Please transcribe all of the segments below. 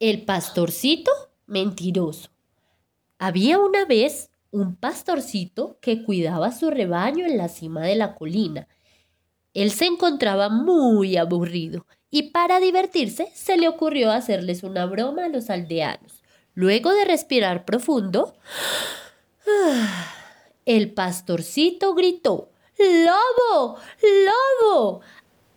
El pastorcito mentiroso. Había una vez un pastorcito que cuidaba su rebaño en la cima de la colina. Él se encontraba muy aburrido y para divertirse se le ocurrió hacerles una broma a los aldeanos. Luego de respirar profundo, el pastorcito gritó ¡Lobo! ¡Lobo!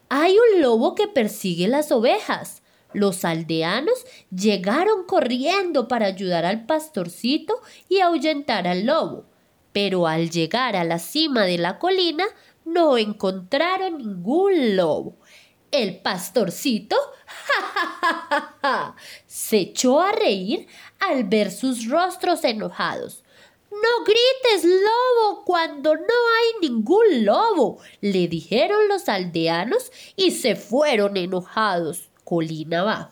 Hay un lobo que persigue las ovejas. Los aldeanos llegaron corriendo para ayudar al pastorcito y ahuyentar al lobo, pero al llegar a la cima de la colina no encontraron ningún lobo. El pastorcito se echó a reír al ver sus rostros enojados. No grites lobo cuando no hay ningún lobo, le dijeron los aldeanos y se fueron enojados colina abajo.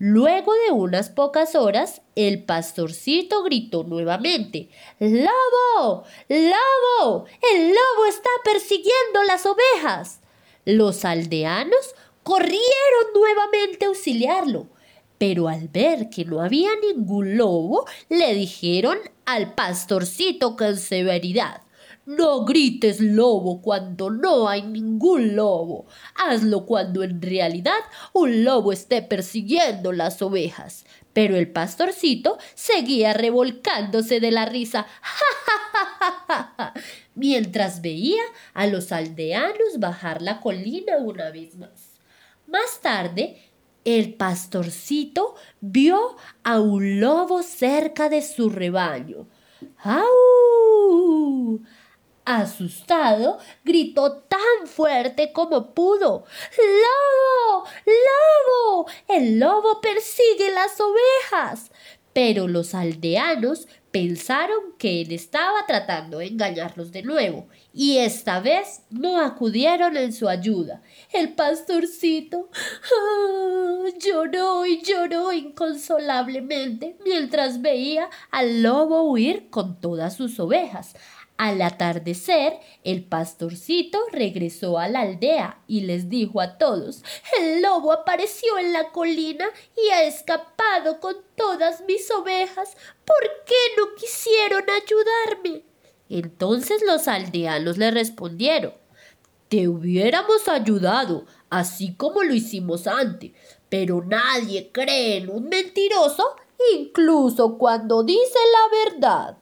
Luego de unas pocas horas, el pastorcito gritó nuevamente ¡Lobo! ¡Lobo! ¡El lobo está persiguiendo las ovejas! Los aldeanos corrieron nuevamente a auxiliarlo, pero al ver que no había ningún lobo, le dijeron al pastorcito con severidad no grites lobo cuando no hay ningún lobo. Hazlo cuando en realidad un lobo esté persiguiendo las ovejas. Pero el pastorcito seguía revolcándose de la risa mientras veía a los aldeanos bajar la colina una vez más. Más tarde, el pastorcito vio a un lobo cerca de su rebaño. ¡Au! Asustado, gritó tan fuerte como pudo. ¡Lobo! ¡Lobo! El lobo persigue las ovejas. Pero los aldeanos pensaron que él estaba tratando de engañarlos de nuevo, y esta vez no acudieron en su ayuda. El pastorcito ah, lloró y lloró inconsolablemente mientras veía al lobo huir con todas sus ovejas. Al atardecer, el pastorcito regresó a la aldea y les dijo a todos El lobo apareció en la colina y ha escapado con todas mis ovejas. ¿Por qué no quisieron ayudarme? Entonces los aldeanos le respondieron Te hubiéramos ayudado, así como lo hicimos antes, pero nadie cree en un mentiroso, incluso cuando dice la verdad.